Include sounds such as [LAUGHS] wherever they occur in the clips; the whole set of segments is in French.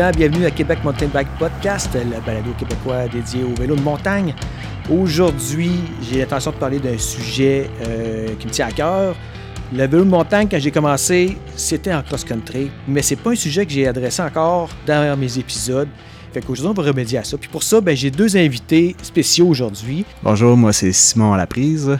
Bienvenue à Québec Mountain Bike Podcast, le balado québécois dédié au vélo de montagne. Aujourd'hui, j'ai l'intention de parler d'un sujet euh, qui me tient à cœur. Le vélo de montagne, quand j'ai commencé, c'était en cross-country, mais c'est pas un sujet que j'ai adressé encore dans mes épisodes. Fait qu'aujourd'hui, on va remédier à ça. Puis pour ça, ben, j'ai deux invités spéciaux aujourd'hui. Bonjour, moi c'est Simon à la prise.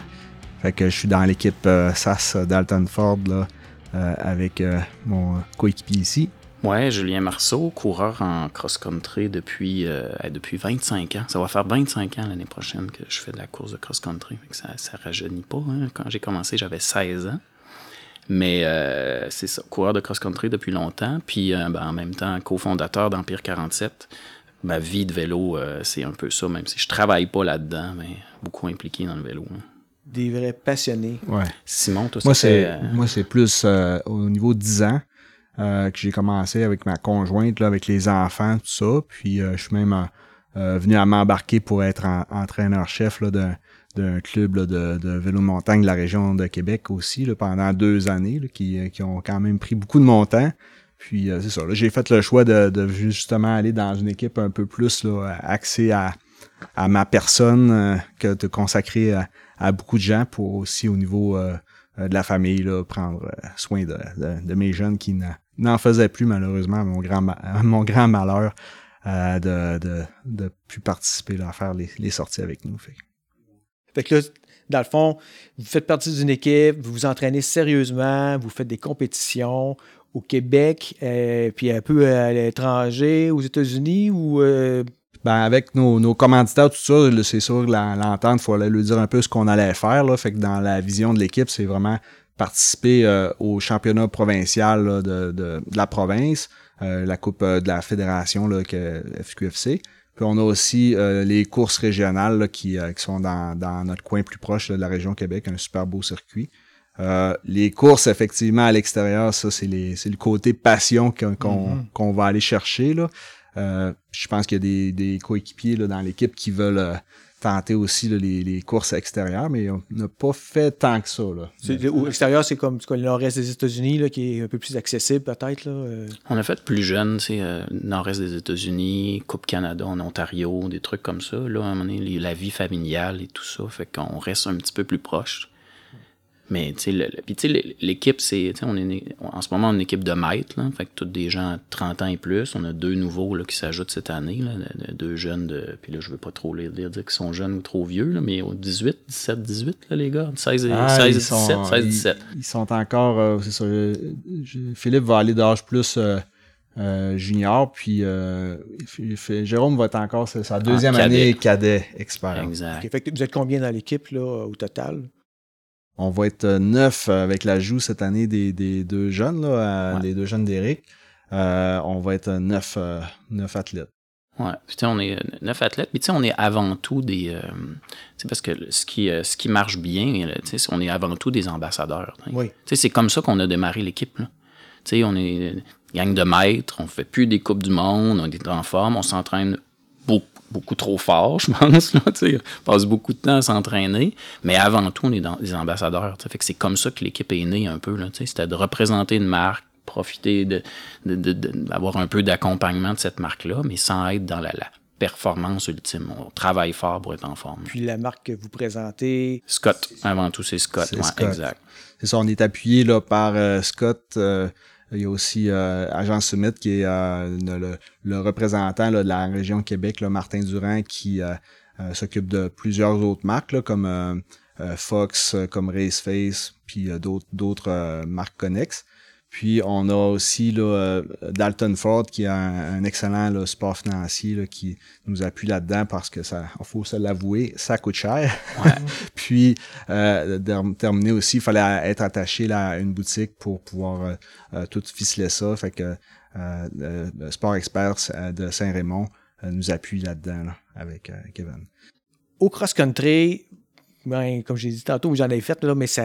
Fait que je suis dans l'équipe euh, SAS Dalton Ford là, euh, avec mon coéquipier ici. Ouais, Julien Marceau, coureur en cross-country depuis, euh, depuis 25 ans. Ça va faire 25 ans l'année prochaine que je fais de la course de cross-country. Fait que Ça ça rajeunit pas. hein. Quand j'ai commencé, j'avais 16 ans. Mais euh, c'est ça, coureur de cross-country depuis longtemps. Puis euh, ben, en même temps, cofondateur d'Empire 47. Ma vie de vélo, euh, c'est un peu ça, même si je travaille pas là-dedans, mais beaucoup impliqué dans le vélo. hein. Des vrais passionnés. Ouais. Simon, toi, Moi ça c'est euh, moi c'est plus euh, au niveau 10 ans que j'ai commencé avec ma conjointe là, avec les enfants tout ça. Puis euh, je suis même euh, euh, venu à m'embarquer pour être en- entraîneur-chef d'un d'un club là, de, de vélo de montagne de la région de Québec aussi là, pendant deux années là, qui, euh, qui ont quand même pris beaucoup de mon temps. Puis euh, c'est ça, j'ai fait le choix de, de justement aller dans une équipe un peu plus axée à, à ma personne euh, que de consacrer à, à beaucoup de gens pour aussi au niveau euh, euh, de la famille, prendre euh, soin de, de mes jeunes qui n'a- n'en faisaient plus malheureusement à mon grand, ma- à mon grand malheur euh, de, de, de plus participer là, à faire les, les sorties avec nous. Fait. Fait que là, dans le fond, vous faites partie d'une équipe, vous vous entraînez sérieusement, vous faites des compétitions au Québec, euh, puis un peu à l'étranger, aux États-Unis ou euh, Ben, avec nos, nos commanditaires, tout ça, c'est sûr l'entente, il fallait lui dire un peu ce qu'on allait faire. Là, fait que dans la vision de l'équipe, c'est vraiment participer euh, au championnat provincial là, de, de, de la province, euh, la coupe euh, de la fédération là, que FQFC. Puis on a aussi euh, les courses régionales là, qui, qui sont dans, dans notre coin plus proche de la région Québec, un super beau circuit. Les courses, effectivement, à l'extérieur, ça, c'est le côté passion qu'on Mhm. qu'on va aller chercher. Là. Euh, je pense qu'il y a des, des coéquipiers là, dans l'équipe qui veulent euh, tenter aussi là, les, les courses extérieures, mais on n'a pas fait tant que ça. Là. c'est- au extérieur, c'est comme, le nord-est des États-Unis, qui est un peu plus accessible peut-être. euh. On a fait plus jeune, euh, nord-est des États-Unis, Coupe Canada en Ontario, des trucs comme ça. Là, à un moment donné, les- la vie familiale et tout ça, fait qu'on reste un petit peu plus proche. Mais, tu sais, le- le- puis, tu sais, l'équipe, c'est, tu sais, on est, né- en ce moment, on est une équipe de maîtres, là, fait que tous des gens à 30 ans et plus. On a deux nouveaux, là, qui s'ajoutent cette année, là, deux jeunes de, puis là, je veux pas trop les dire, dire qu'ils sont jeunes ou trop vieux, là, mais au 18, 17, 18, là, les gars, 16 et, Ah, 16 et ils 17, sont- 16 et ils- 17. Ils, sont encore, euh, c'est ça, euh, je- Philippe va aller d'âge plus euh, euh, junior, puis euh, Jérôme va être encore, sa deuxième cadet. année cadet expert. Exact. Ok, fait que vous êtes combien dans l'équipe là, au total? On va être euh, neuf euh, avec l'ajout cette année des, des deux jeunes, là, euh, Ouais. les deux jeunes d'Éric. Euh, on va être neuf, euh, neuf athlètes. Ouais, puis tu sais, on est neuf athlètes, mais tu sais, on est avant tout des. euh, tu sais, parce que ce qui, ce qui marche bien, tu sais, c'est- on est avant tout des ambassadeurs. sais. Oui. Tu sais, c'est comme ça qu'on a démarré l'équipe. Tu sais, on est gang de maîtres, on fait plus des Coupes du Monde, on est en forme, on s'entraîne beaucoup, beaucoup trop fort, [LAUGHS] je pense. Là, passe beaucoup de temps à s'entraîner, mais avant tout, on est dans- des ambassadeurs. Fait que c'est comme ça que l'équipe est née un peu. là, tu sais. C'était de représenter une marque, profiter de, de- de- de- d'avoir un peu d'accompagnement de cette marque-là, mais sans être dans la, la performance ultime. On travaille fort pour être en forme. Puis la marque que vous présentez, Scott, avant tout, c'est Scott. C'est ouais, Scott. exact. C'est ça, on est appuyé là, par euh, Scott. euh, il y a aussi euh, Agence Summit qui est euh, le, le- représentant là, de la région Québec, là, Martin Durand, qui euh, euh, s'occupe de plusieurs autres marques là, comme euh, euh, Fox, comme Raceface, puis d'autres d'autres marques connexes. Puis on a aussi là, euh, Dalton Ford qui a un, un excellent là, support financier là, qui nous appuie là-dedans parce que ça, il faut se l'avouer, ça coûte cher. [LAUGHS] Puis euh, de terminer aussi, il fallait être attaché là, à une boutique pour pouvoir euh, euh, tout ficeler ça. Fait que euh, le, Sport Expert de Saint-Raymond nous appuie là-dedans là, avec Kevin. au cross-country, ben, comme j'ai dit tantôt, j'en ai fait, là, mais ça,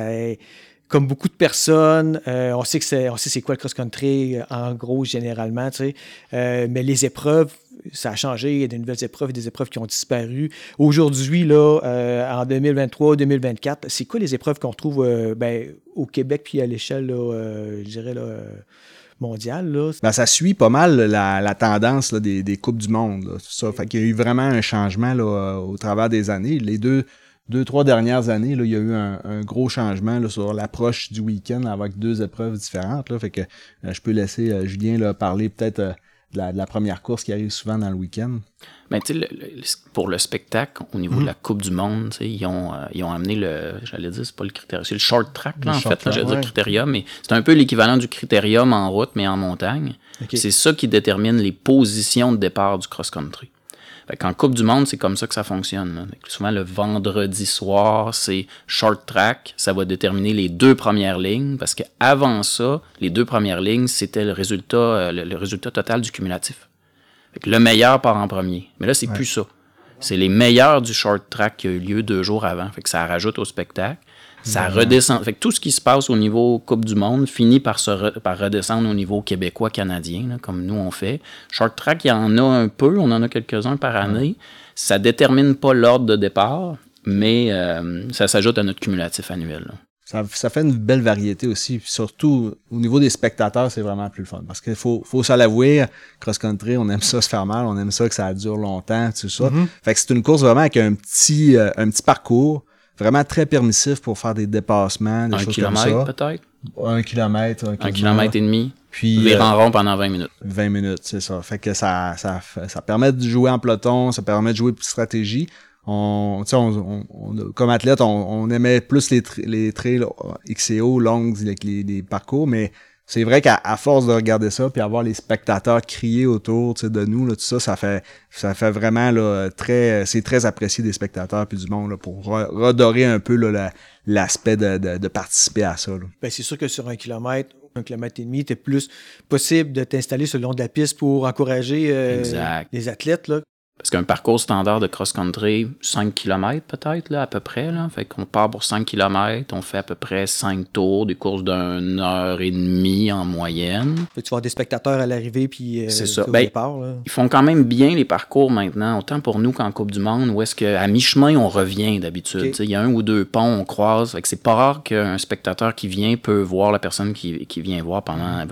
comme beaucoup de personnes, euh, on sait que c'est, on sait c'est quoi le cross-country, euh, en gros, généralement, tu sais. Euh, mais les épreuves, ça a changé. Il y a des nouvelles épreuves, des épreuves qui ont disparu. Aujourd'hui, là, en 2023-2024, c'est quoi les épreuves qu'on retrouve euh, ben, au Québec puis à l'échelle, je dirais, là, euh, mondial. Là? Ben, ça suit pas mal la, tendance des, des Coupes du Monde. Là, ça. Fait qu'il y a eu vraiment un changement là, au travers des années. Les deux, deux trois dernières années, là, il y a eu un, un gros changement là, sur l'approche du week-end avec deux épreuves différentes. Là. Fait que euh, je peux laisser euh, Julien là, parler peut-être euh, de, la, de la première course qui arrive souvent dans le week-end. Ben, tu sais, le- le- pour le spectacle, au niveau de la Coupe du Monde, ils ont, ils ont amené le, j'allais dire, c'est pas le critérium, c'est le short track, Le en short fait, j'allais track, dire ouais. critérium, mais c'est un peu l'équivalent du critérium en route, mais en montagne. C'est ça qui détermine les positions de départ du cross-country. Fait qu'en Coupe du Monde, c'est comme ça que ça fonctionne. là. Souvent, le vendredi soir, c'est short track. Ça va déterminer les deux premières lignes parce qu'avant ça, les deux premières lignes, c'était le résultat, euh, le, le résultat total du cumulatif. Fait que le meilleur part en premier. Mais là, c'est plus ça. C'est les meilleurs du short track qui a eu lieu deux jours avant. Fait que ça rajoute au spectacle. Ça redescend. Fait que tout ce qui se passe au niveau Coupe du Monde finit par, se re- par redescendre au niveau québécois-canadien, comme nous on fait. Short track, il y en a un peu, on en a quelques-uns par année. Ça détermine pas l'ordre de départ, mais euh, ça s'ajoute à notre cumulatif annuel. là. Ça, ça fait une belle variété aussi. Puis surtout, au niveau des spectateurs, c'est vraiment plus le fun. Parce qu'il faut, faut se l'avouer, cross-country, on aime ça se faire mal, on aime ça que ça dure longtemps, tout ça. Fait que c'est une course vraiment avec un petit, euh, un petit parcours, vraiment très permissif pour faire des dépassements, des Un choses comme kilomètre ça. peut-être, Un kilomètre. un kilomètre et demi, Puis, virer euh, pendant 20 minutes. 20 minutes, c'est ça. Fait que ça, ça, fait- ça permet de jouer en peloton, ça permet de jouer de stratégie. On, tu sais, on, on- on- comme athlète, on, on aimait plus les, tra- les trails XCO, longues, avec les, les parcours, mais c'est vrai qu'à force de regarder ça, puis avoir les spectateurs crier autour tu sais, de nous, là, tout ça, ça fait, ça fait vraiment là, très, c'est très apprécié des spectateurs puis du monde là, pour re- redorer un peu la- l'aspect de, de, de participer à ça. là. Ben, c'est sûr que sur un kilomètre, un kilomètre et demi, c'est plus possible de t'installer sur le long de la piste pour encourager euh, les athlètes. Là. Parce qu'un parcours standard de cross-country, 5 km peut-être, là, à peu près. Là. Fait qu'on part pour 5 km, on fait à peu près 5 tours, des courses d'une heure et demie en moyenne. Fait que tu vas avoir des spectateurs à l'arrivée puis euh, C'est ça. au Ben, départ. là. Ils font quand même bien les parcours maintenant, autant pour nous qu'en Coupe du Monde, où est-ce qu'à mi-chemin, on revient d'habitude. Il y a un ou deux ponts, on croise. Fait que c'est pas rare qu'un spectateur qui vient peut voir la personne qui, qui vient voir pendant euh,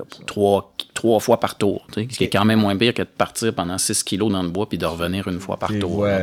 trois, fois par tour. tu sais, Ce qui est quand même moins pire que de partir pendant 6 kilos dans le bois puis de revenir une fois par Tu tour. vois,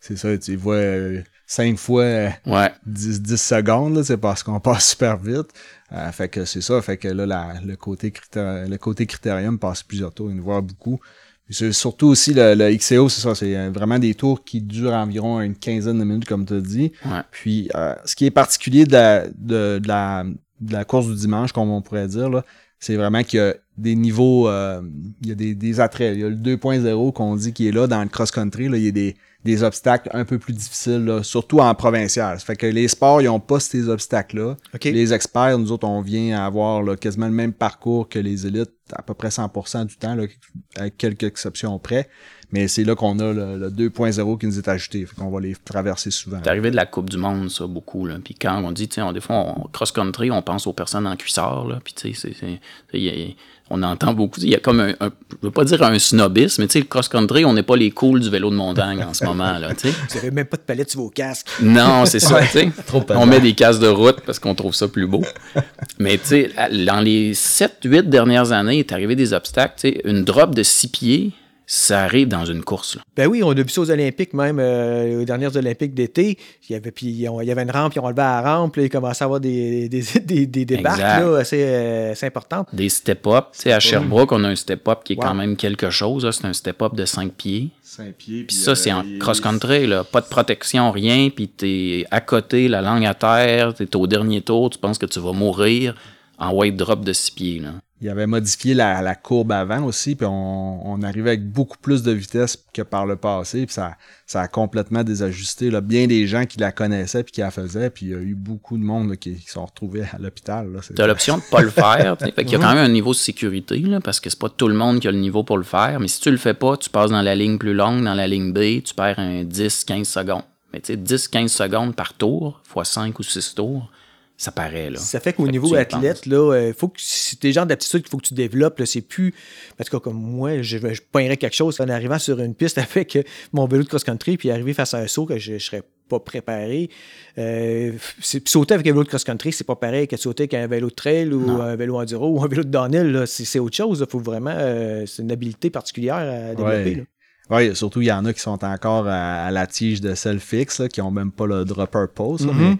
c'est ça, tu vois euh, cinq fois euh, Ouais. 10, 10 secondes, là, c'est parce qu'on [LAUGHS] passe super vite. Euh, fait que c'est ça, fait que là, la- le, côté critère, le côté critérium passe plusieurs tours, il nous voit beaucoup. Puis c'est surtout aussi le, le XCO, c'est ça, c'est euh, vraiment des tours qui durent environ une quinzaine de minutes, comme tu as dit. Ouais. Puis euh, ce qui est particulier de la, de, de la, de la course du dimanche, comme on pourrait dire, là, c'est vraiment qu'il y a des niveaux, euh, il y a des, des attraits. Il y a le 2.0 qu'on dit qui est là dans le cross-country. Là, il y a des, des obstacles un peu plus difficiles, là, surtout en provincial. Ça fait que les sports, ils n'ont pas ces obstacles-là. Les experts, nous autres, on vient avoir là, quasiment le même parcours que les élites, à peu près 100% du temps, là, avec quelques exceptions près. Mais c'est là qu'on a le, le 2.0 qui nous est ajouté. Fait qu'on va les traverser souvent. C'est arrivé de la Coupe du Monde, ça, beaucoup. Là. Puis quand on dit, tu sais, on- des fois, on cross-country, on pense aux personnes en cuissard. Là. Puis, tu sais, on entend beaucoup. Il y a comme un, un- je veux pas dire un snobisme, mais tu sais, le cross-country, on n'est pas les cools du vélo de montagne en ce [LAUGHS] moment. Là, tu n'avez même pas de palette sur vos casques. Non, c'est ça, tu sais. Trop. On met des casques de route parce qu'on trouve ça plus beau. Mais tu sais, dans les 7-8 dernières années, il est arrivé des obstacles. Tu sais, une drop de 6 pieds, ça arrive dans une course. Là. Ben oui, on a vu ça aux Olympiques, même euh, aux dernières Olympiques d'été. Il y avait, puis, ils il y avait une rampe, ils ont enlevé la rampe, puis là, il commençait à avoir des, des, [LAUGHS] des, des débarques Exact. là, assez, euh, assez importantes. Des step-up. Tu sais, à Sherbrooke, on a un step-up qui est Wow. quand même quelque chose. C'est un step-up de 5 pieds. 5 pieds. Puis ça, c'est en cross-country, là. Pas de protection, rien. Puis t'es à côté, la langue à terre, t'es au dernier tour, tu penses que tu vas mourir en white drop de 6 pieds, là. Il avait modifié la, la courbe avant aussi, puis on, on arrivait avec beaucoup plus de vitesse que par le passé, puis ça, ça a complètement désajusté. Là. Bien des gens qui la connaissaient puis qui la faisaient, puis il y a eu beaucoup de monde là, qui, qui sont retrouvés à l'hôpital. C'est- T'as l'option de pas le faire. tu. Fait qu'il y a quand même un niveau de sécurité, là, parce que c'est pas tout le monde qui a le niveau pour le faire. Mais si tu le fais pas, tu passes dans la ligne plus longue, dans la ligne B, tu perds un 10-15 secondes. Mais tu sais, 10-15 secondes par tour, fois 5 ou 6 tours, ça paraît, là. Ça fait qu'au niveau athlète, là, euh, faut que si des genres d'aptitudes qu'il faut que tu développes, là, c'est plus. Parce que comme moi, je, je poignerais quelque chose en arrivant sur une piste [LAUGHS] avec euh, mon vélo de cross-country, puis arriver face à un saut que je, je serais pas préparé. Euh, c'est- sauter avec un vélo de cross-country, c'est pas pareil que sauter avec un vélo de trail ou Non. un vélo enduro ou un vélo de downhill. là. C'est c'est autre chose. Il faut vraiment. euh, c'est une habileté particulière à développer. Ouais. là. Oui, surtout, il y en a qui sont encore à, à la tige de sel fixe, là, qui ont même pas le dropper pose. mais-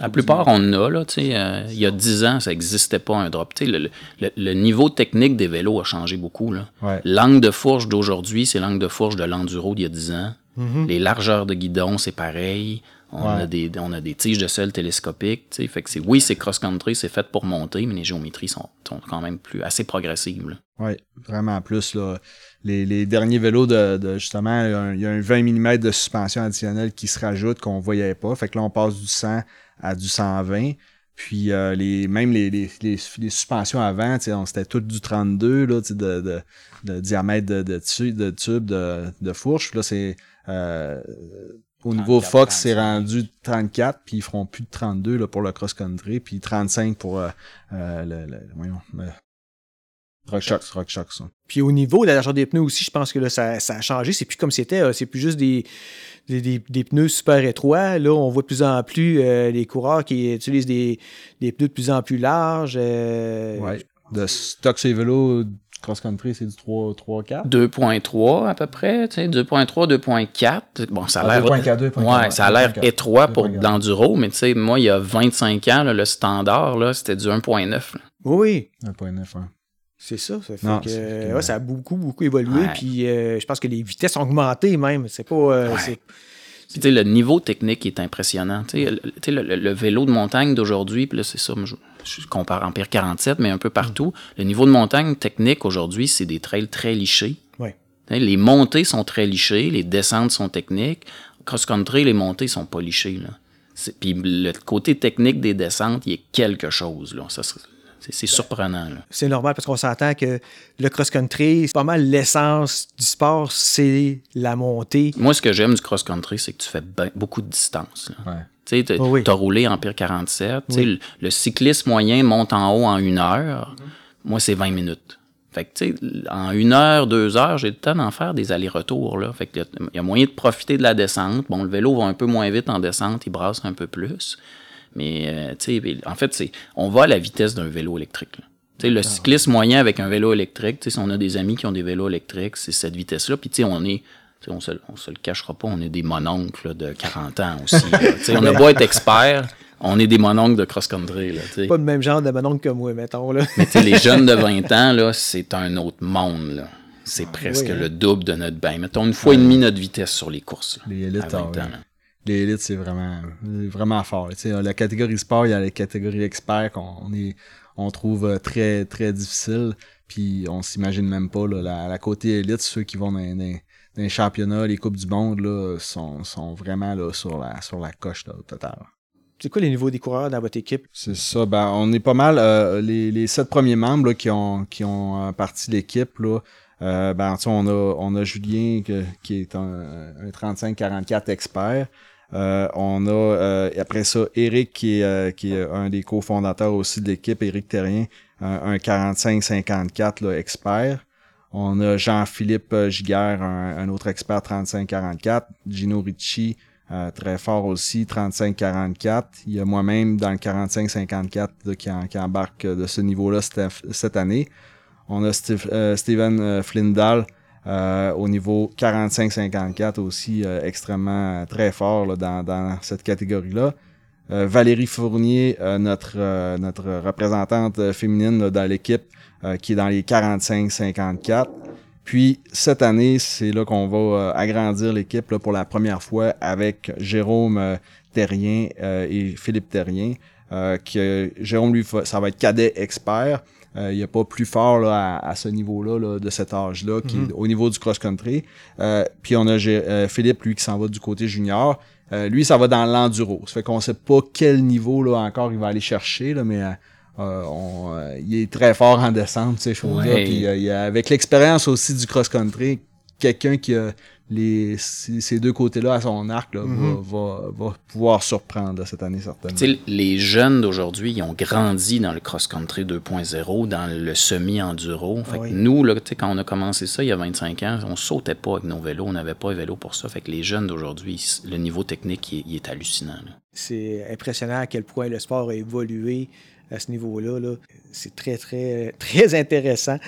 La plupart, on en a, là, tu sais, euh, il y a 10 ans, ça n'existait pas un drop. Tu sais, le, le- le niveau technique des vélos a changé beaucoup, là. Ouais. L'angle de fourche d'aujourd'hui, c'est l'angle de fourche de l'enduro d'il y a 10 ans. Mhm. Les largeurs de guidon, c'est pareil. On, Ouais. a des, on a des tiges de sel télescopiques. tu sais. Fait que c'est, oui, c'est cross-country, c'est fait pour monter, mais les géométries sont, sont quand même plus assez progressives. Oui, vraiment plus. Là. Les, les derniers vélos de, de justement, il y a un- il y, a un 20 mm de suspension additionnelle qui se rajoute qu'on voyait pas. Fait que là, on passe du 100 à du 120. Puis euh, les, même les, les, les, les suspensions avant, c'était toutes du 32 là, de, de, de diamètre de, de, de tube de, de fourche. Puis là, c'est euh, au niveau 34, Fox, c'est 35. rendu 34, puis ils feront plus de 32 là, pour le cross-country, puis 35 pour euh, euh, le, le- voyons, le Rock Shox, Rock Shox, ça. Puis au niveau de la largeur des pneus aussi, je pense que là, ça, ça a changé. C'est plus comme c'était. là. C'est plus juste des, des, des- des pneus super étroits. Là, on voit de plus en plus euh, les coureurs qui utilisent des, des pneus de plus en plus larges. euh, Ouais. De stock sur les vélos cross-country, c'est du 3, 3 4. 2.3 à peu près, tu sais, 2.3, 2.4. Bon, ça a Ah, l'air. 2.4, 2.4, Ouais, ça a l'air 2.4. étroit pour 2.4. l'enduro, mais tu sais, moi, il y a 25 ans, là, le standard, là, c'était du 1.9. là. Oui, 1.9, hein. C'est ça. Ça, fait Non, que, euh, ouais, ça a beaucoup, beaucoup évolué. Ouais. Puis euh, je pense que les vitesses ont augmenté même. C'est pas. euh, Ouais. c'est- Puis, tu sais, le niveau technique est impressionnant. Tu sais, le, le- le- le vélo de montagne d'aujourd'hui, puis là, c'est ça, je, je compare Empire 47, mais un peu partout. Le niveau de montagne technique aujourd'hui, c'est des trails très lichés. Les montées sont très lichées, les descentes sont techniques. Cross-country, les montées sont pas lichées. Là. C'est- Puis le côté technique des descentes, il y a quelque chose. Là. Ça, c'est, surprenant. Là. C'est normal parce qu'on s'entend que le cross-country, c'est pas mal l'essence du sport, c'est la montée. Moi, ce que j'aime du cross-country, c'est que tu fais ben- beaucoup de distance. Ouais. Tu sais, t'as Oh oui. t'as roulé Empire 47. tu sais, Le, le cycliste moyen monte en haut en une heure. Moi, c'est 20 minutes. Fait que, tu sais, en une heure, deux heures, j'ai le temps d'en faire des allers-retours, là. Fait que, il y a moyen de profiter de la descente. Bon, le vélo va un peu moins vite en descente, il brasse un peu plus. Mais, euh, tu sais, en fait, c'est, on va à la vitesse d'un vélo électrique, sais, le cycliste moyen avec un vélo électrique, tu sais, si on a des amis qui ont des vélos électriques, c'est cette vitesse-là. Puis, tu sais, on est, on se, on se le cachera pas, on est des mononcles là, de 40 ans aussi. là. Tu sais, on a beau être expert, on est des mononcles de cross-country. Pas le même genre de manon que moi, mettons. Là. Mais tu sais, les jeunes de [LAUGHS] 20 ans, c'est un autre monde. C'est presque oui, hein. le double de notre bain. Mettons une fois et demie notre vitesse sur les courses. là, à 20 ah ans, là. Les élites, c'est vraiment, vraiment fort. Tu sais, la catégorie sport, il y a la catégorie expert qu'on on est, on trouve euh, très, très difficile. Puis on s'imagine même pas, là, la, la côté élite, ceux qui vont dans, dans- dans les championnats, les Coupes du Monde, là, sont, sont vraiment là, sur, la, sur la coche là, au total. C'est quoi les niveaux des coureurs dans votre équipe? C'est ça. Ben, on est pas mal. euh, les, les sept premiers membres là, qui ont, qui ont euh, parti l'équipe, là, euh, ben, on, a, on a Julien que- qui est un, un 35-44 expert. Euh, on a euh, après ça Eric qui est, euh, qui est un des cofondateurs aussi de l'équipe, Eric Terrien, un, un 45-54 là, expert. On a Jean-Philippe euh, Giguère, un, autre expert 35-44. Gino Ricci, euh, très fort aussi, 35-44. Il y a moi-même dans le 45-54 là, qui, qui embarque de ce niveau-là cette, année. On a Steve- Steven Flindal euh, au niveau 45-54 aussi, euh, extrêmement euh, très fort là, dans, cette catégorie-là. Euh, Valérie Fournier, notre, notre représentante féminine dans l'équipe, qui est dans les 45-54. Puis cette année, c'est là qu'on va agrandir l'équipe pour la première fois avec Jérôme Terrien et Philippe Terrien. Que Jérôme, lui, ça va être cadet expert. Euh, il n'y a pas plus fort là, à, à ce niveau-là là, de cet âge-là, qui est au niveau du cross-country. Euh, puis on a euh, Philippe, lui, qui s'en va du côté junior. Euh, lui, ça va dans l'enduro. Ça fait qu'on sait pas quel niveau là encore il va aller chercher, là, mais euh, on, euh, il est très fort en descente, ces choses-là. Ouais. Euh, il y a, avec l'expérience aussi du cross-country, quelqu'un qui a les, ces deux côtés-là à son arc là, Mhm. va, va, va pouvoir surprendre cette année certainement. Les jeunes d'aujourd'hui, ils ont grandi dans le cross-country 2.0, dans le semi-enduro. Fait que nous, là, tu sais, quand on a commencé ça il y a 25 ans, on sautait pas avec nos vélos, on n'avait pas de vélo pour ça. Fait que les jeunes d'aujourd'hui, le niveau technique, il, est- il est hallucinant. là. C'est impressionnant à quel point le sport a évolué à ce niveau-là. là. C'est très, très, très intéressant.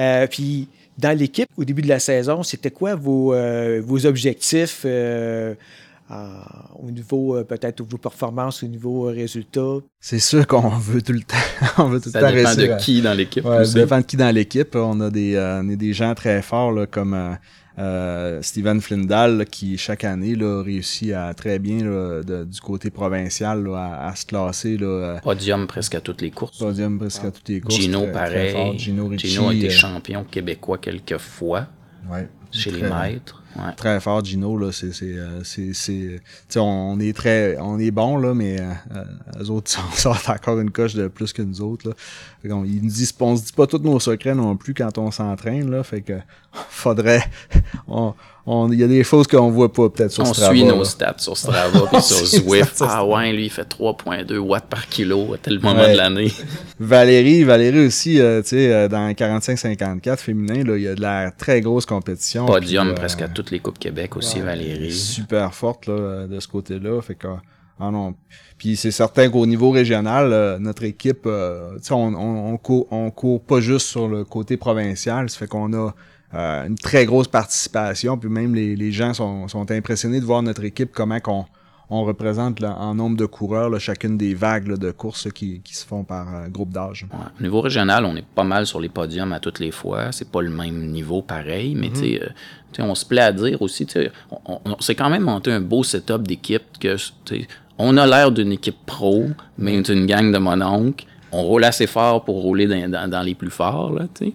Euh, puis, dans l'équipe, au début de la saison, c'était quoi vos, euh, vos objectifs euh, en- au niveau, euh, peut-être, de vos performances, au niveau euh, résultats? C'est sûr qu'on [LAUGHS] veut tout le temps, on veut tout Ça le temps dépend de à- qui dans l'équipe. Ouais, ça dépend de qui dans l'équipe. On a des, euh, on a des gens très forts là, comme euh, Steven Flindal là, qui chaque année là, réussit à très bien là, de- du côté provincial à, à se classer euh, Podium presque à toutes les courses. podium presque à toutes les courses. Gino, très- pareil. fort. Gino Ricci. Gino a été euh, champion québécois quelques fois ouais, chez les maîtres. Ouais. Très fort Gino là, c'est c'est euh, on, on est très on est bon là mais euh, eux autres [LAUGHS] sont sortent encore une coche de plus que nous autres là. Fait qu'on- ils nous disent on se dit pas tous nos secrets non plus quand on s'entraîne là, fait que [LAUGHS] faudrait on on il y a des choses qu'on voit pas peut-être sur On Strava, suit nos stats sur Strava puis [LAUGHS] sur Zwift. Ah ouais, lui, il fait 3.2 watts par kilo à tel moment Ouais. de l'année. Valérie, Valérie aussi, euh, tu sais, euh, dans 45-54 féminin, là, il y a de la très grosse compétition. Podium puis, euh, presque à toutes les Coupes Québec aussi, Valérie. super forte là, de ce côté-là. Fait que, ah non. Puis c'est certain qu'au niveau régional, euh, notre équipe, euh, tu sais, on, on, on, court, on court pas juste sur le côté provincial. Ça fait qu'on a euh, une très grosse participation. Puis même les, les gens sont, sont impressionnés de voir notre équipe, comment qu'on on représente là, en nombre de coureurs là, chacune des vagues là, de courses qui, qui se font par euh, groupe d'âge. Ouais. Au niveau régional, on est pas mal sur les podiums à toutes les fois. C'est pas le même niveau pareil, mais tu sais, euh, tu sais, on se plaît à dire aussi, tu sais, on, on, s'est quand même monté un beau setup d'équipe que on a l'air d'une équipe pro, mais c'est une gang de mononcles. On roule assez fort pour rouler dans, dans- dans les plus forts, là, tu sais.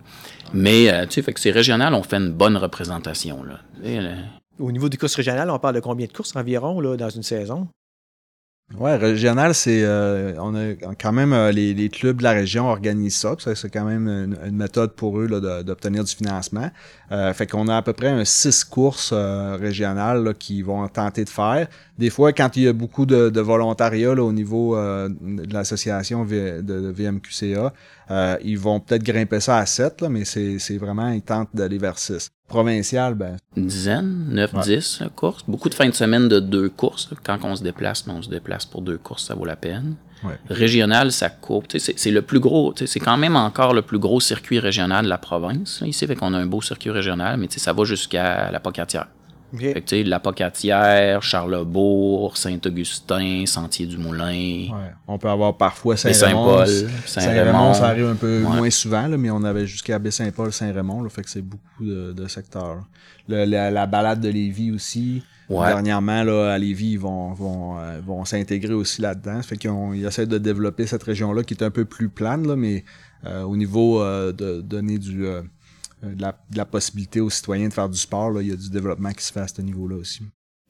Mais, euh, tu sais, fait que c'est régional, on fait une bonne représentation, là. Là. Au niveau des courses régionales, on parle de combien de courses environ là, dans une saison? Ouais, régional, c'est euh, on a quand même euh, les, clubs de la région organisent ça, c'est quand même une, méthode pour eux d'obtenir du financement. Euh, fait qu'on a à peu près un six courses régionales là, qui vont tenter de faire. Des fois, quand il y a beaucoup de, de volontariat là, au niveau euh, de l'association de, de VMQCA, euh, ils vont peut-être grimper ça à 7, là, mais c'est vraiment, ils tentent d'aller vers 6. Provincial, ben, une dizaine, 9, Ouais. 10 là, courses. Beaucoup de fins de semaine de deux courses. Quand on se déplace, mais on se déplace pour deux courses, ça vaut la peine. Ouais. Régional, ça coupe. C'est le plus gros, c'est quand même encore le plus gros circuit régional de la province. ici, fait qu'on a un beau circuit régional, mais ça va jusqu'à la Pocatière. OK. Fait que, tu sais, la Pocatière, Charlebourg, Saint-Augustin, Sentier-du-Moulin, ouais. on peut avoir parfois Saint-Paul, Saint-Raymond. Saint-Raymond. Saint-Raymond, ça arrive un peu Ouais. moins souvent, là, mais on avait jusqu'à Baie-Saint-Paul, Saint-Raymond, là, fait que c'est beaucoup de, de secteurs. Le- la, la balade de Lévis aussi. Ouais. Dernièrement, là, à Lévis, ils vont, vont, euh, vont s'intégrer aussi là-dedans. Fait qu'ils essaient de développer cette région-là qui est un peu plus plane, là, mais euh, au niveau euh, de donner du, de, la, de la possibilité aux citoyens de faire du sport, là, il y a du développement qui se fait à ce niveau-là aussi.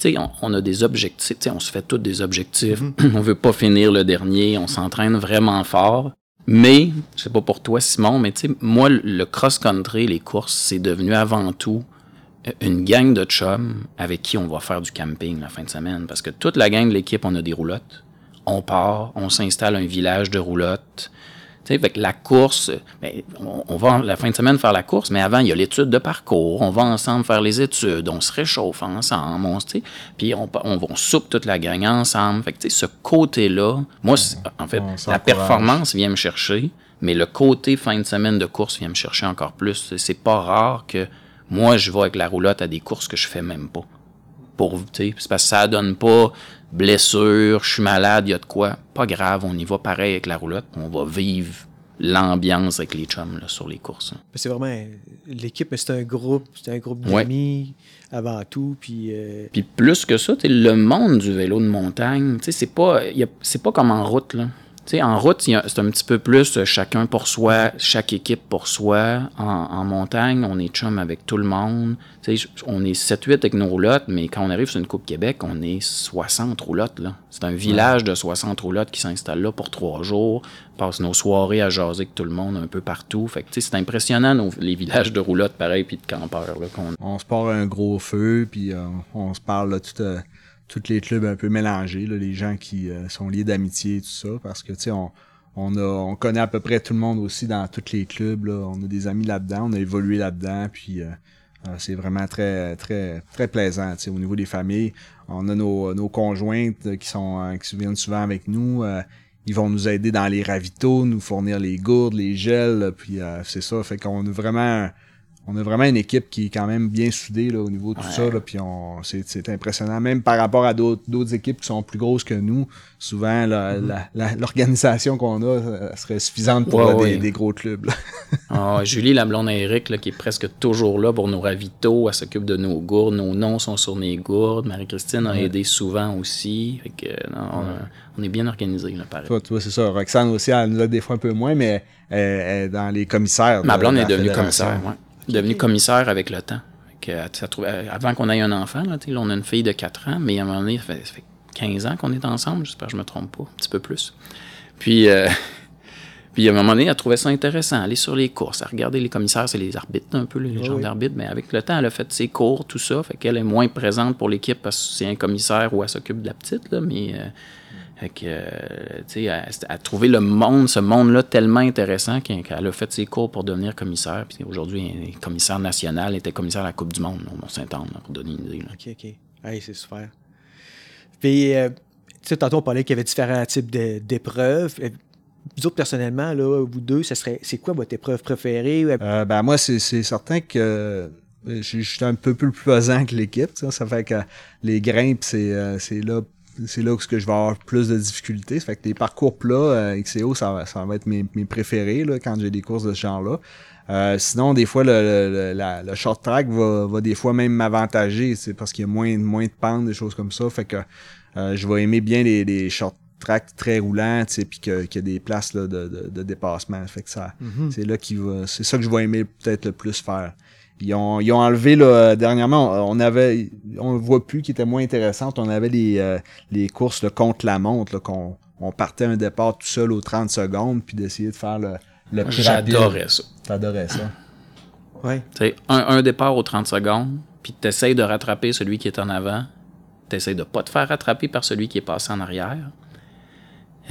On, on a des objectifs, on se fait tous des objectifs. [CLEARS THROAT] on veut pas finir le dernier, on s'entraîne vraiment fort. Mais, je sais pas pour toi, Simon, mais moi, le cross-country, les courses, c'est devenu avant tout euh, une gang de chums avec qui on va faire du camping la fin de semaine. Parce que toute la gang de l'équipe, on a des roulottes. On part, on s'installe un village de roulottes. Tu sais, que la course, ben, on, on va la fin de semaine faire la course, mais avant, il y a l'étude de parcours. On va ensemble faire les études, on se réchauffe ensemble, on, tu sais, puis on, on, on soupe toute la gang ensemble. Fait que, tu sais, ce côté-là, moi, en fait, la performance vient me chercher, mais le côté fin de semaine de course vient me chercher encore plus. C'est- pas rare que moi, je vais avec la roulotte à des courses que je fais même pas. Pour, tu sais, c'est parce que ça donne pas blessure, je suis malade, il y a de quoi. Pas grave, on y va pareil avec la roulotte. On va vivre l'ambiance avec les chums là, sur les courses. C'est vraiment l'équipe, mais c'est un groupe, c'est un groupe Ouais. d'amis avant tout. Puis euh, Puis plus que ça, le monde du vélo de montagne, c'est pas, y a- c'est pas comme en route, là. En route, c'est un petit peu plus euh, chacun pour soi, chaque équipe pour soi. En, montagne, on est chum avec tout le monde. On est 7-8 avec nos roulottes, mais quand on arrive sur une Coupe Québec, on est 60 roulottes. C'est un village de 60 roulottes qui s'installe là pour trois jours. On passe nos soirées à jaser avec tout le monde un peu partout. C'est impressionnant, les villages de roulottes, pareil, puis de campeurs. Là, on se part un gros feu, puis euh, on se parle là, tout... Euh tous les clubs un peu mélangés, là, les gens qui euh, sont liés d'amitié et tout ça, parce que tu sais, on, on, on connaît à peu près tout le monde aussi dans tous les clubs. Là. On a des amis là-dedans, on a évolué là-dedans, puis euh, euh, c'est vraiment très, très, très plaisant. Au niveau des familles, on a nos, nos conjointes qui sont qui viennent souvent avec nous. ils vont nous aider dans les ravitaux, nous fournir les gourdes, les gels, puis c'est ça. Fait qu'on a vraiment on a vraiment une équipe qui est quand même bien soudée là, au niveau de tout ça. Là, puis on, c'est, c'est impressionnant. Même par rapport à d'autres, d'autres équipes qui sont plus grosses que nous, souvent la, mm-hmm. la, l'organisation qu'on a euh, serait suffisante pour des, des, gros clubs. [LAUGHS] ah, Julie, la blonde à Eric, là, qui est presque toujours là pour nos ravitaux, elle s'occupe de nos gourdes. Nos noms sont sur mes gourdes. Marie-Christine a aidé souvent aussi. Fait que, on, est bien organisé, là, pareil. Toi, toi c'est ça. Roxane aussi, elle nous a des fois un peu moins, mais elle, dans les commissaires. Ma blonde est devenue commissaire, ouais devenu commissaire avec le temps. avant qu'on ait un enfant, là, on a une fille de 4 ans, mais à un moment donné, ça fait, 15 ans qu'on est ensemble, j'espère que je me trompe pas, un petit peu plus. Puis, euh, [LAUGHS] puis à un moment donné, elle trouvait ça intéressant, aller sur les courses, à regarder les commissaires, c'est les arbitres un peu, les gens d'arbitre, mais avec le temps, elle a fait ses cours, tout ça, fait qu'elle est moins présente pour l'équipe parce que c'est un commissaire ou elle s'occupe de la petite, là, mais... Euh, fait que, euh, tu sais, elle, trouvé le monde, ce monde-là tellement intéressant qu'elle a fait ses cours pour devenir commissaire. Puis aujourd'hui, elle est commissaire national, elle était commissaire à la Coupe du Monde au Mont-Saint-Anne, pour donner une idée. OK, OK. Hey, c'est super. Puis, euh, tu sais, tantôt, on parlait qu'il y avait différents types d'épreuves. Euh, vous autres, personnellement, là, vous deux, ça serait, c'est quoi votre épreuve préférée? ben, moi, c'est certain que je suis un peu plus pesant que l'équipe. Ça. ça fait que les grimpes, c'est là c'est là où je vais avoir plus de difficultés. Ça fait que les parcours plats, euh, XCO, ça, ça va être mes, mes préférés là, quand j'ai des courses de ce genre-là. Euh, sinon, des fois, le, le, short track va, va, des fois même m'avantager, c'est parce qu'il y a moins, moins de pentes, des choses comme ça. Fait que euh, je vais aimer bien les, les short tracks très roulants, puis qu'il y a des places là, de, de, de, dépassement. Fait que ça, mm-hmm. c'est là qui va, c'est ça que je vais aimer peut-être le plus faire. Ils ont, ils ont enlevé là, dernièrement, on avait, on voit plus qui était moins intéressante. On avait les, euh, les courses contre la montre, qu'on on partait un départ tout seul aux 30 secondes, puis d'essayer de faire le, le plus J'adorais ça. T'adorais ça. Ouais. Tu un, un départ aux 30 secondes, puis t'essayes de rattraper celui qui est en avant. T'essayes de pas te faire rattraper par celui qui est passé en arrière.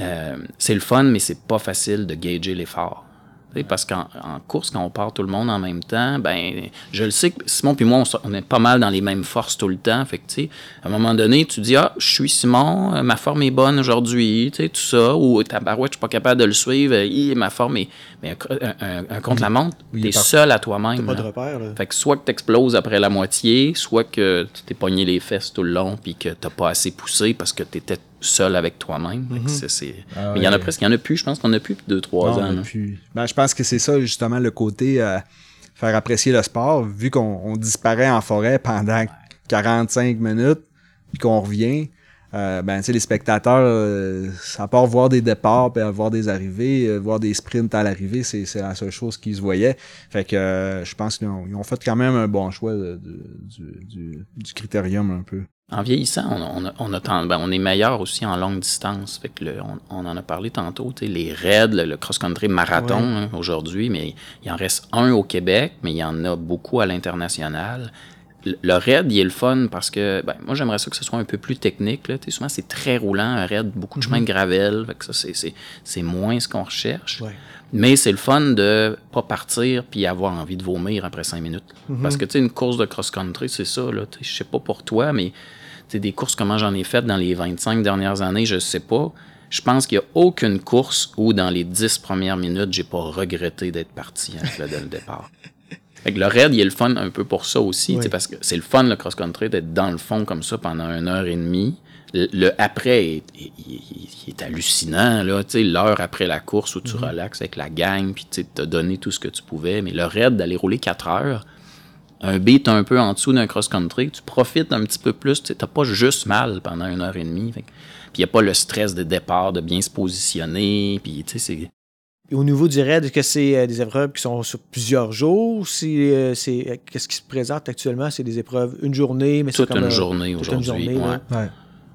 Euh, c'est le fun, mais c'est pas facile de gager l'effort. Parce qu'en course, quand on part tout le monde en même temps, ben je le sais que Simon puis moi, on, est pas mal dans les mêmes forces tout le temps. Fait que, à un moment donné, tu dis Ah, je suis Simon, euh, ma forme est bonne aujourd'hui, tout ça, ou ta barouette, je suis pas capable de le suivre, ma forme est. Mais un, contre-la-montre, tu es seul à toi-même. pas de repère. Là. Fait que soit que tu exploses après la moitié, soit que tu t'es pogné les fesses tout le long puis que t'as pas assez poussé parce que tu étais seul avec toi-même. Ah mais il y en a presque, il y en a plus, je pense qu'on a plus deux, trois ans. Ben, je pense que c'est ça, justement, le côté euh, faire apprécier le sport, vu qu'on disparaît en forêt pendant 45 minutes, puis qu'on revient. Euh, ben, les spectateurs, euh, à part voir des départs, puis voir des arrivées, voir des sprints à l'arrivée, c'est la seule chose qu'ils se voyaient. Fait que je pense qu'ils ont, fait quand même un bon choix du, du critérium un peu. En vieillissant, on, on, a, ben, on est meilleur aussi en longue distance. Fait que on, en a parlé tantôt, les raids, le, cross-country marathon hein, aujourd'hui, mais il en reste un au Québec, mais il y en a beaucoup à l'international. Le, raid, il est le fun parce que ben, moi, j'aimerais ça que ce soit un peu plus technique. Là. Souvent, c'est très roulant, un raid, beaucoup de chemin de mhm. gravel. Fait que ça, c'est moins ce qu'on recherche. Mais c'est le fun de pas partir puis avoir envie de vomir après cinq minutes. Mhm. Parce que, tu sais, une course de cross-country, c'est ça. Je sais pas pour toi, mais des courses, comment j'en ai faites dans les 25 dernières années, je sais pas. Je pense qu'il n'y a aucune course où, dans les 10 premières minutes, j'ai pas regretté d'être parti hein, dès le départ. [LAUGHS] le raid, il est le fun un peu pour ça aussi, parce que c'est le fun, le cross-country, d'être dans le fond comme ça pendant une heure et demie. Le, après est, est, hallucinant, là, l'heure après la course où tu mm-hmm. relaxes avec la gang, puis tu as donné tout ce que tu pouvais. Mais le raid, d'aller rouler 4 heures, un beat un peu en dessous d'un cross-country, tu profites un petit peu plus. Tu n'as pas juste mal pendant une heure et demie. Puis il n'y a pas le stress de départ, de bien se positionner. Puis, tu sais, c'est au niveau du raid, est-ce que c'est euh, des épreuves qui sont sur plusieurs jours? Si, euh, c'est, euh, qu'est-ce qui se présente actuellement? C'est des épreuves une journée, mais toute c'est comme une journée aujourd'hui.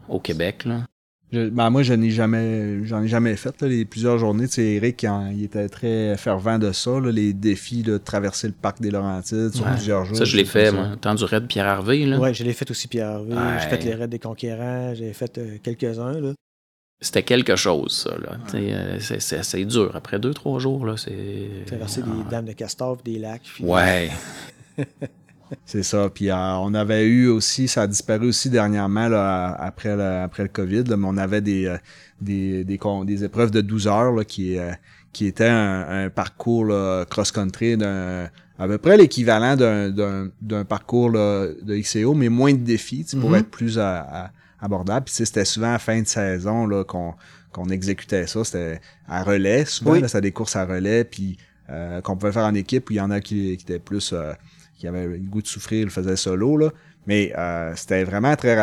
Au Québec, là. Ben, moi, je n'ai jamais, j'en ai jamais fait les plusieurs journées. Tu sais, Eric, il, était très fervent de ça, les défis de traverser le parc des Laurentides sur plusieurs jours. Ça, je l'ai fait, moi. Temps du raid Pierre Harvey. Oui, je l'ai fait aussi Pierre Harvey. J'ai fait les raids des conquérants, j'ai fait quelques-uns. Là c'était quelque chose, ça. Là. Euh, c'est, dur. Après deux, trois jours, là, c'est. Traverser des dames de castor, des lacs. Ouais. [LAUGHS] c'est ça. Puis euh, on avait eu aussi, ça a disparu aussi dernièrement, là, après, le, après le COVID, mais on avait des, euh, des, des, des, épreuves de 12 heures là, qui, qui étaient un, parcours cross-country d'un à peu près l'équivalent d'un, d'un, parcours de XCO, mais moins de défis, pour mm-hmm. être plus à abordable. Puis c'était souvent à fin de saison là, qu'on, qu'on exécutait ça. C'était à relais, souvent, là, c'était des courses à relais, puis euh, qu'on pouvait faire en équipe, où il y en a qui, qui étaient plus euh, qui avaient le goût de souffrir, le faisaient solo. Là. Mais euh, c'était vraiment très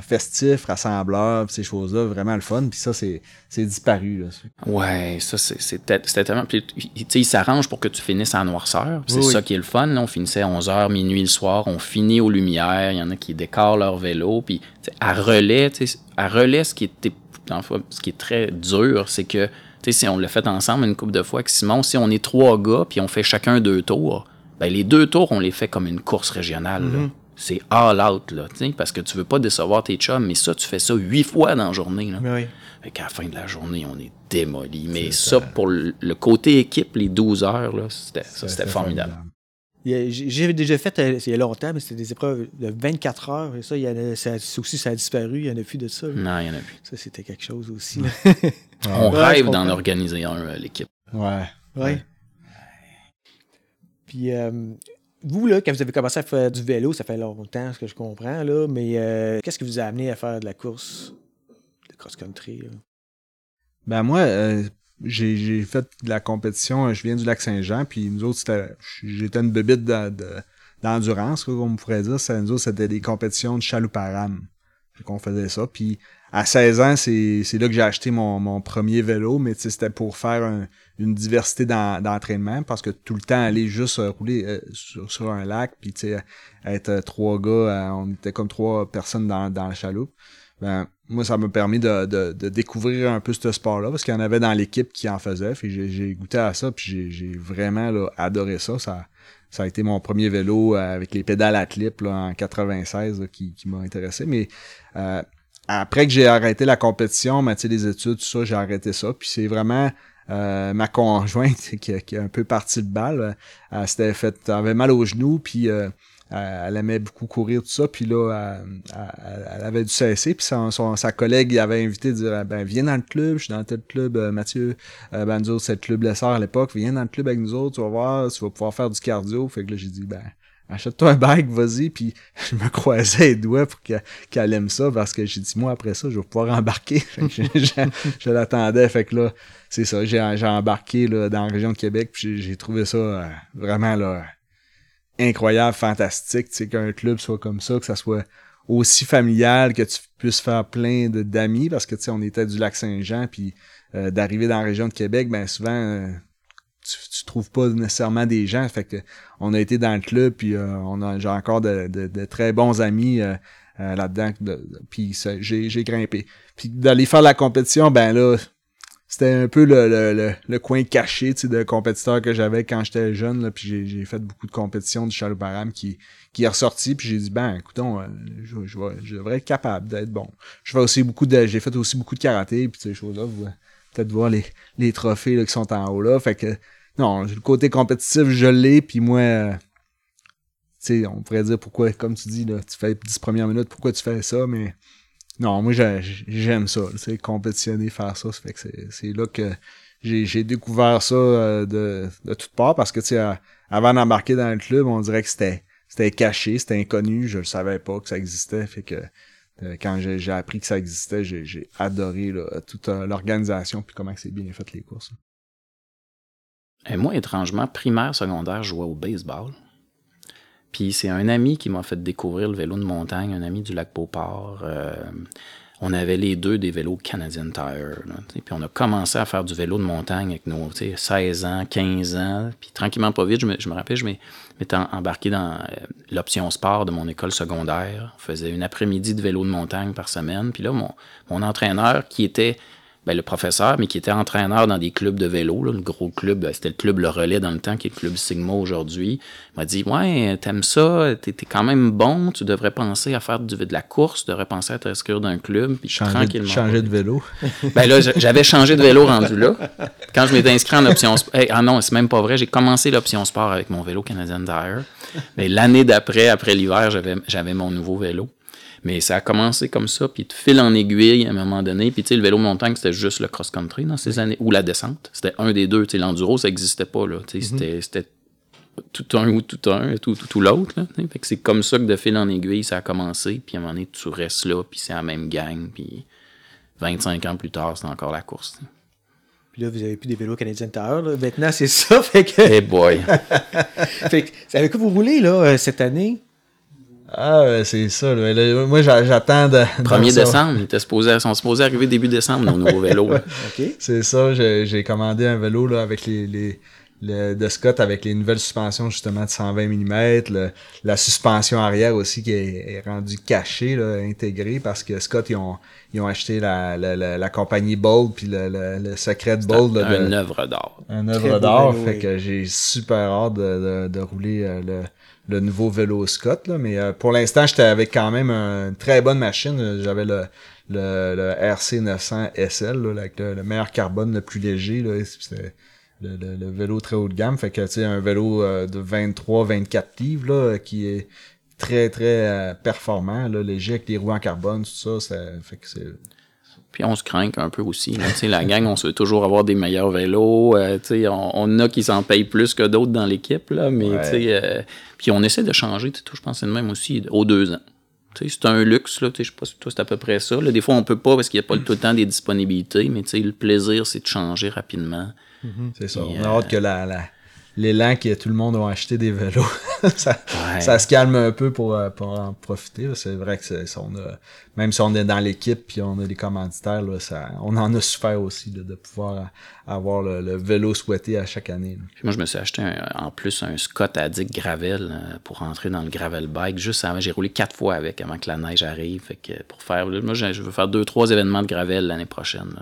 festif, rassembleur, ces choses-là, vraiment le fun. Puis ça, c'est, c'est disparu. Là. Ouais, ça, c'est, c'était, tellement. Puis, il s'arrange pour que tu finisses en noirceur. C'est ça qui est le fun. Là. On finissait à 11h, minuit le soir. On finit aux lumières. Il y en a qui décorent leur vélo. Puis à relais, à relais, ce qui, était, ce qui est très dur, c'est que si on l'a fait ensemble une couple de fois avec Simon, si on est trois gars, puis on fait chacun deux tours, ben les deux tours, on les fait comme une course régionale. Mm-hmm c'est all out, là, parce que tu veux pas décevoir tes chums, mais ça, tu fais ça huit fois dans la journée. Là. Oui. Fait qu'à la fin de la journée, on est démoli. Mais ça, pour le, côté équipe, les 12 heures, c'était, c'était formidable. J'ai déjà fait, euh, il y a longtemps, mais c'était des épreuves de 24 heures. Et ça, il y a, ça, aussi, ça a disparu. Il n'y en a plus de ça. Non, il n'y en a plus. Ça, c'était quelque chose aussi. [LAUGHS] on rêve d'en organiser un, euh, l'équipe. Ouais. Ouais. Puis, euh, vous, là, quand vous avez commencé à faire du vélo, ça fait longtemps, ce que je comprends, là, mais euh, qu'est-ce qui vous a amené à faire de la course, de cross-country? Ben moi, euh, j'ai fait de la compétition, je viens du lac Saint-Jean, puis nous autres, j'étais une bébite d'endurance, comme on pourrait dire. nous autres, c'était des compétitions de chaloupe à rame qu'on faisait ça. Puis à 16 ans, c'est là que j'ai acheté mon, mon, premier vélo, mais c'était pour faire une diversité d'entraînement parce que tout le temps aller juste euh, rouler euh, sur, un lac, puis être euh, trois gars, on était comme trois personnes dans, dans la chaloupe. Ben, moi, ça m'a permis de, de, de, découvrir un peu ce sport-là parce qu'il y en avait dans l'équipe qui en faisait. J'ai goûté à ça, puis j'ai vraiment là, adoré ça. ça. Ça a été mon premier vélo avec les pédales à clip là, en 96 qui, qui m'a intéressé. Mais après que j'ai arrêté la compétition, ben, les études, tout ça, j'ai arrêté ça. Puis c'est vraiment euh, ma conjointe qui, [LAUGHS] qui, a un peu parti de balle. Elle s'était fait, avait mal aux genoux, puis euh, elle aimait beaucoup courir tout ça, puis là, elle, avait dû cesser, puis son, sa collègue avait invité à dire ben viens dans le club, je suis dans tel club, euh, Mathieu, euh, ben nous c'est le club Lessard à l'époque, viens dans le club avec nous autres, tu vas voir, tu vas pouvoir faire du cardio, fait que là j'ai dit ben achète-toi un bike, vas-y, puis [LAUGHS] je me croisais les doigts pour qu'elle aime ça, parce que j'ai dit, moi, après ça, je vais pouvoir embarquer. [LAUGHS] je, l'attendais, fait que là, c'est ça, j'ai embarqué là, dans la région de Québec, puis j'ai trouvé ça euh, vraiment là, incroyable, fantastique, tu sais, qu'un club soit comme ça, que ça soit aussi familial, que tu puisses faire plein d'amis, parce que, tu sais, on était du lac Saint-Jean, puis euh, d'arriver dans la région de Québec, ben souvent... Euh, tu, tu trouves pas nécessairement des gens. Fait que on a été dans le club, puis euh, on a j'ai encore de, de, très bons amis euh, euh, là-dedans. puis j'ai grimpé. Puis d'aller faire la compétition, ben là, c'était un peu le, le, le, coin caché de compétiteur que j'avais quand j'étais jeune. Là, puis j'ai, fait beaucoup de compétitions du chalouparam qui, qui est ressorti. Puis j'ai dit, ben, écoutons, je, je, je, devrais être capable d'être bon. Je fais aussi beaucoup de. J'ai fait aussi beaucoup de karaté, puis ces choses-là. Vous peut-être voir les, les trophées là, qui sont en haut là. Fait que non, le côté compétitif, je l'ai, puis moi, euh, tu sais, on pourrait dire pourquoi, comme tu dis, là, tu fais 10 premières minutes, pourquoi tu fais ça, mais non, moi, j'aime ça, sais, compétitionner, faire ça, ça c'est là que j'ai découvert ça euh, de, de toutes parts, parce que, tu sais, avant d'embarquer dans le club, on dirait que c'était caché, c'était inconnu, je ne savais pas que ça existait, fait que euh, quand j'ai appris que ça existait, j'ai adoré toute l'organisation puis comment c'est bien fait les courses. Et moi, étrangement, primaire, secondaire, je jouais au baseball. Puis c'est un ami qui m'a fait découvrir le vélo de montagne, un ami du lac Beauport. Euh, on avait les deux des vélos Canadian Tire. puis on a commencé à faire du vélo de montagne avec nos 16 ans, 15 ans. Puis tranquillement, pas vite, je me, rappelle, je m'étais embarqué dans euh, l'option sport de mon école secondaire. On faisait une après-midi de vélo de montagne par semaine. Puis là, mon entraîneur, qui était ben, le professeur, mais qui était entraîneur dans des clubs de vélo, là, le gros club, ben, c'était le club Le Relais dans le temps, qui est le club Sigma aujourd'hui, m'a dit Ouais, t'aimes ça, t'es, quand même bon, tu devrais penser à faire du, de la course, tu devrais penser à t'inscrire d'un club, puis changer, tranquillement. Changer de vélo. [LAUGHS] ben là, j'avais changé de vélo rendu là. Quand je m'étais inscrit en option sport, ah non, c'est même pas vrai, j'ai commencé l'option sport avec mon vélo Canadian Tire. Mais l'année d'après, après l'hiver, j'avais, j'avais mon nouveau vélo. Mais ça a commencé comme ça, puis tu fil en aiguille à un moment donné. Puis tu sais, le vélo montagne, c'était juste le cross-country dans ces années, ou la descente. C'était un des deux. Tu sais, l'enduro, ça n'existait pas, là. Tu sais, mhm. c'était tout un ou tout un, tout, tout, l'autre. Fait que c'est comme ça que de fil en aiguille, ça a commencé. Puis à un moment donné, tu restes là, puis c'est la même gang. Puis 25 ans plus tard, c'est encore la course. Puis là, vous avez plus des vélos canadiens Tire. Maintenant, c'est ça. [LAUGHS] Fait que. Hey boy! [LAUGHS] fait que, avec quoi vous roulez, là, euh, cette année? Ah, c'est ça. moi, j'attends de. 1er décembre, ils, étaient supposés, sont supposés arriver début décembre, nos nouveaux vélos. [LAUGHS] C'est ça, j'ai commandé un vélo là, avec les, les le, de Scott avec les nouvelles suspensions justement de 120 mm, la suspension arrière aussi qui est, rendue cachée, là, intégrée parce que Scott ils ont, ils ont acheté la, la, la, compagnie Bold puis le, le, secret Bold. Un, œuvre d'art. Un œuvre d'art, fait que j'ai super hâte de, de, de rouler euh, le le nouveau vélo Scott. Là, mais euh, pour l'instant, j'étais avec quand même une très bonne machine. J'avais le, le, le, RC 900 SL, avec le, meilleur carbone le plus léger. Là, c'était le, vélo très haut de gamme. Fait que tu sais, un vélo euh, de 23-24 livres là, qui est très très euh, performant, là, léger avec les roues en carbone, tout ça. ça fait que c'est puis on se craint un peu aussi. Là. la gang, on se veut toujours avoir des meilleurs vélos. Euh, on, on, a qui s'en payent plus que d'autres dans l'équipe. Là, mais euh, puis on essaie de changer. Je pense que c'est le même aussi aux deux ans. C'est un luxe. Là, je sais pas si toi c'est à peu près ça. Là. Des fois, on peut pas parce qu'il n'y a pas tout le temps des disponibilités. Mais le plaisir, c'est de changer rapidement. Mm-hmm. C'est ça. on a hâte que la, la l'élan que tout le monde a acheté des vélos. [LAUGHS] ça, ça, se calme un peu pour, euh, pour en profiter. C'est vrai que c'est, on a, même si on est dans l'équipe puis on a des commanditaires, là, ça, on en a souffert aussi de pouvoir avoir le, vélo souhaité à chaque année. Moi, je me suis acheté en plus un Scott Addict Gravel euh, pour rentrer dans le gravel bike. Juste avant, j'ai roulé quatre fois avec avant que la neige arrive. Fait que pour faire, moi, je veux faire deux, trois événements de gravel l'année prochaine.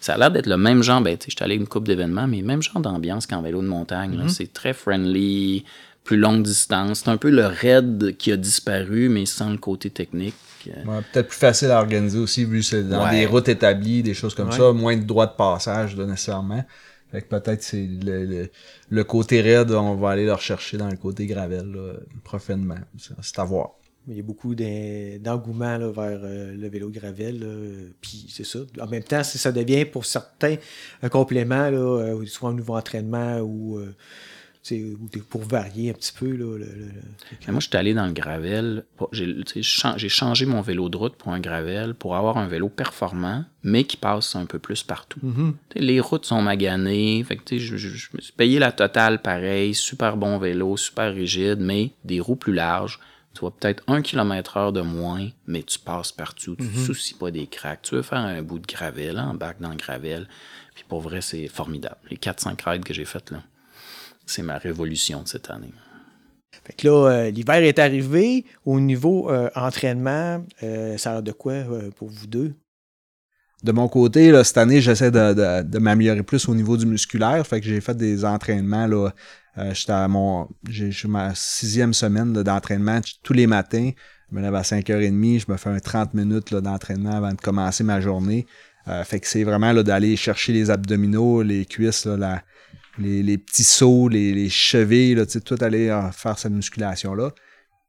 ça a l'air d'être le même genre. Ben, je suis allé une coupe d'événements, mais même genre d'ambiance qu'en vélo de montagne. Mm-hmm. C'est très friendly plus longue distance. C'est un peu le raid qui a disparu, mais sans le côté technique. Peut-être plus facile à organiser aussi, vu que c'est dans des routes établies, des choses comme ça, moins de droits de passage nécessairement. Fait que peut-être c'est le, le, côté raid, on va aller le rechercher dans le côté gravel prochainement. C'est à voir. Il y a beaucoup d'engouement vers euh, le vélo gravel. Puis c'est ça. En même temps, ça devient pour certains un complément, là, euh, soit un nouveau entraînement ou euh, pour varier un petit peu. Là, Moi, je suis allé dans le gravel. J'ai changé mon vélo de route pour un gravel pour avoir un vélo performant, mais qui passe un peu plus partout. Mm-hmm. Les routes sont maganées. Fait que, je, je, me suis payé la totale pareil. Super bon vélo, super rigide, mais des roues plus larges. Tu vois peut-être un kilomètre heure de moins, mais tu passes partout. Tu ne mm-hmm. soucies pas des cracks. Tu veux faire un bout de gravel, en bac dans le gravel. Puis pour vrai, c'est formidable. Les 4-5 rides que j'ai faites là c'est ma révolution de cette année. Fait que là, euh, l'hiver est arrivé. Au niveau euh, entraînement, euh, ça a l'air de quoi pour vous deux? De mon côté, cette année, j'essaie de, m'améliorer plus au niveau du musculaire. Fait que j'ai fait des entraînements. Là, j'étais à mon. J'ai ma sixième semaine d'entraînement tous les matins. Je me lève à 5h30, je me fais un 30 minutes d'entraînement avant de commencer ma journée. fait que c'est vraiment d'aller chercher les abdominaux, les cuisses, la, les, petits sauts, les, les chevilles, là, tout aller euh, faire cette musculation-là.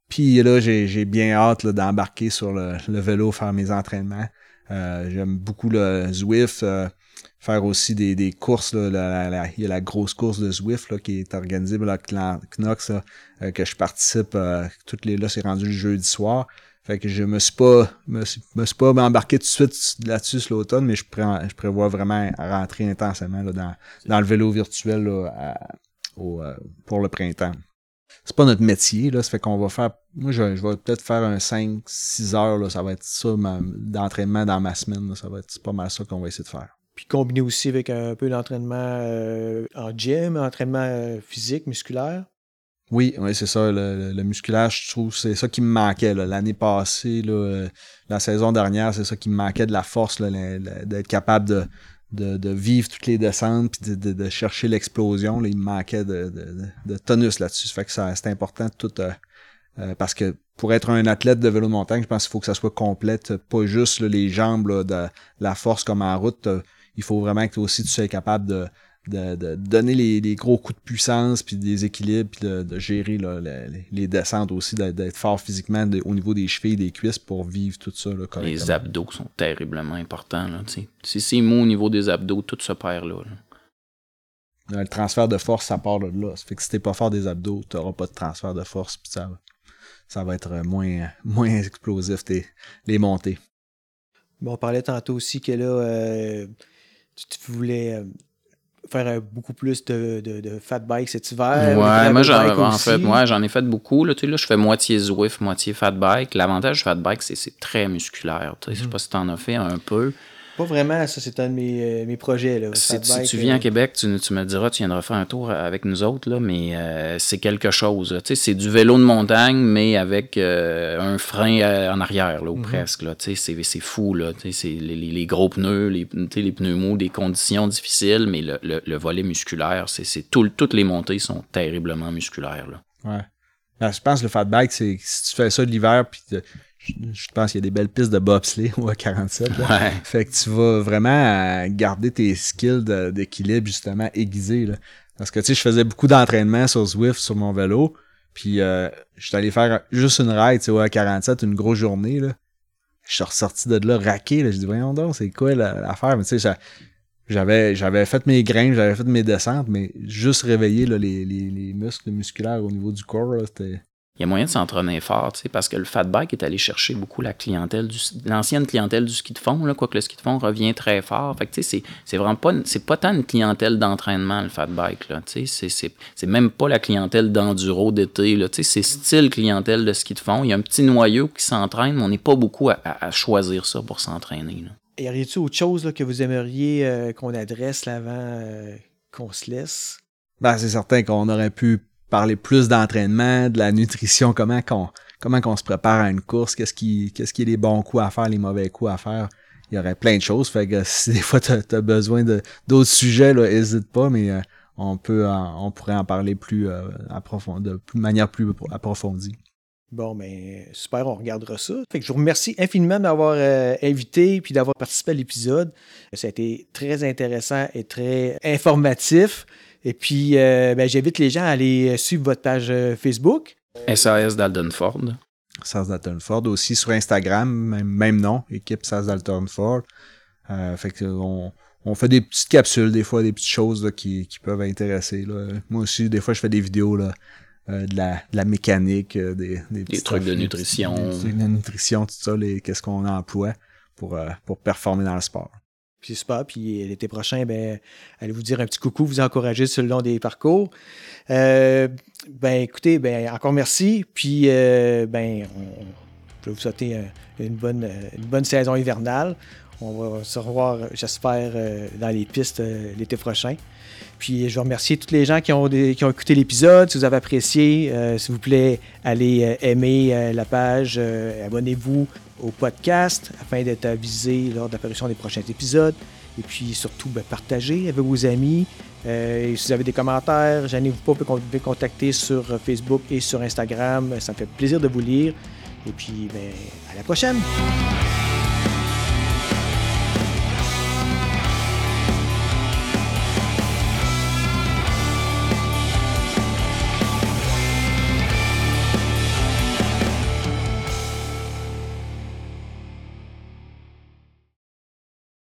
Puis là, j'ai bien hâte d'embarquer sur le, vélo, faire mes entraînements. Euh, j'aime beaucoup le Zwift, euh, faire aussi des, courses. Là, il y a la grosse course de Zwift là, qui est organisée par la Knox, que je participe. toutes les là, c'est rendu le jeudi soir. Fait que je me suis pas me suis, pas embarqué tout de suite là-dessus l'automne, mais je, je prévois vraiment rentrer intensément là, dans, dans le vélo virtuel là, euh, pour le printemps. c'est pas notre métier, là. Ça fait qu'on va faire. Moi, je, vais peut-être faire un 5-6 heures, là. Ça va être ça d'entraînement dans ma semaine. Ça va être pas mal ça qu'on va essayer de faire. Puis combiné aussi avec un peu d'entraînement euh, en gym, entraînement euh, physique, musculaire. Oui, oui, c'est ça. Le, musculaire, je trouve, c'est ça qui me manquait. L'année passée, là, la saison dernière, c'est ça qui me manquait de la force, d'être capable de, de, vivre toutes les descentes puis de, chercher l'explosion. Il me manquait de, tonus là-dessus. Ça fait que c'est important tout. Euh, euh, parce que pour être un athlète de vélo de montagne, je pense qu'il faut que ça soit complète, pas juste les jambes, de la force comme en route. Il faut vraiment que toi aussi tu sois capable de, de, donner les, gros coups de puissance, puis des équilibres, puis de, gérer les, descentes aussi, d'être fort physiquement au niveau des chevilles, des cuisses pour vivre tout ça. Là, les abdos sont terriblement importants. Là, si c'est mou au niveau des abdos, tout se perd là. Le transfert de force, ça part de là. Ça fait que si t'es pas fort des abdos, tu n'auras pas de transfert de force, puis ça, ça va être moins, [LAUGHS] moins explosif, les montées. Bon, on parlait tantôt aussi que là, euh, tu, voulais euh, faire beaucoup plus de, de, fat bike cet hiver. Ouais, moi j'en en fait, moi j'en ai fait beaucoup. Là, tu sais, là, je fais moitié Zwift, moitié fat bike. L'avantage du fat bike, c'est très musculaire. Tu sais, Je sais mhm. pas si tu en as fait un peu. Pas vraiment, ça c'est un de mes, euh, mes projets. Là, si tu, viens à euh, Québec, tu, tu, me diras, tu viendras faire un tour avec nous autres, là, mais euh, c'est quelque chose. Tu sais, c'est du vélo de montagne, mais avec un frein en arrière, là, ou mhm. presque. Là, tu sais, c'est, fou. Là, tu sais, c'est les, les, gros pneus, les, les pneus mous, des conditions difficiles, mais le, le, volet musculaire, c'est, c'est tout, toutes les montées sont terriblement musculaires. Là. Ouais. Ben, je pense que le fat bike, c'est si tu fais ça de l'hiver, puis je, pense qu'il y a des belles pistes de bobsleigh ou à 47. Fait que tu vas vraiment garder tes skills d'équilibre justement aiguisés. Là. Parce que tu sais, je faisais beaucoup d'entraînement sur Zwift sur mon vélo. Puis euh, je suis allé faire juste une ride tu sais, à 47, une grosse journée. Là. Je suis ressorti de là raqué. Là. Je dis voyons donc, c'est quoi l'affaire? Mais tu sais, j'avais, j'avais fait mes grains, j'avais fait mes descentes, mais juste réveiller là, les, les, les muscles musculaires au niveau du corps, c'était il y a moyen de s'entraîner fort, parce que le fat bike est allé chercher beaucoup la clientèle, du, l'ancienne clientèle du ski de fond, là, quoique le ski de fond revient très fort. Fait que, c'est, c'est vraiment pas, c'est pas tant une clientèle d'entraînement, le fat bike, là, c'est, c'est, c'est même pas la clientèle d'enduro d'été, là, c'est style clientèle de ski de fond. Il y a un petit noyau qui s'entraîne, mais on n'est pas beaucoup à, choisir ça pour s'entraîner. Y aurait-il autre chose que vous aimeriez euh, qu'on adresse avant euh, qu'on se laisse? Ben, c'est certain qu'on aurait pu parler plus d'entraînement, de la nutrition, comment qu'on comment qu'on se prépare à une course, qu'est-ce qui qu'est-ce qui est les bons coups à faire, les mauvais coups à faire. Il y aurait plein de choses. [LAUGHS] Si des fois tu as, besoin de d'autres sujets, là, hésite pas, mais euh, on peut on pourrait en parler plus euh, de plus, manière plus approfondie. Bon, mais ben, super, on regardera ça. Fait que je vous remercie infiniment d'avoir euh, invité puis d'avoir participé à l'épisode. Ça a été très intéressant et très informatif. Et puis, euh, ben, j'invite les gens à aller suivre votre page euh, Facebook. SAS Daltonford. SAS Daltonford aussi sur Instagram, même, nom, équipe SAS Daltonford. Euh, fait que on, fait des petites capsules, des fois, des petites choses qui, peuvent intéresser. Moi aussi, des fois, je fais des vidéos là, de, la, mécanique, des, des, trucs de nutrition. Des de nutrition, tout ça, qu'est-ce qu'on emploie pour, pour performer dans le sport. Puis super. Puis l'été prochain, ben, allez vous dire un petit coucou, vous encourager sur le long des parcours. Euh, ben, écoutez, ben, encore merci. Puis, euh, ben, je vais vous souhaiter une bonne, une bonne saison hivernale. On va se revoir, j'espère, euh, dans les pistes l'été prochain. Puis je veux remercier tous les gens qui ont, qui ont écouté l'épisode. Si vous avez apprécié, s'il vous plaît, allez aimer la page, abonnez-vous au podcast afin d'être avisé lors de l'apparition des prochains épisodes. Et puis surtout, ben, partagez avec vos amis. Euh, si vous avez des commentaires, gênez-vous pas, vous pouvez contacter sur Facebook et sur Instagram. Ça me fait plaisir de vous lire. Et puis, ben, à la prochaine!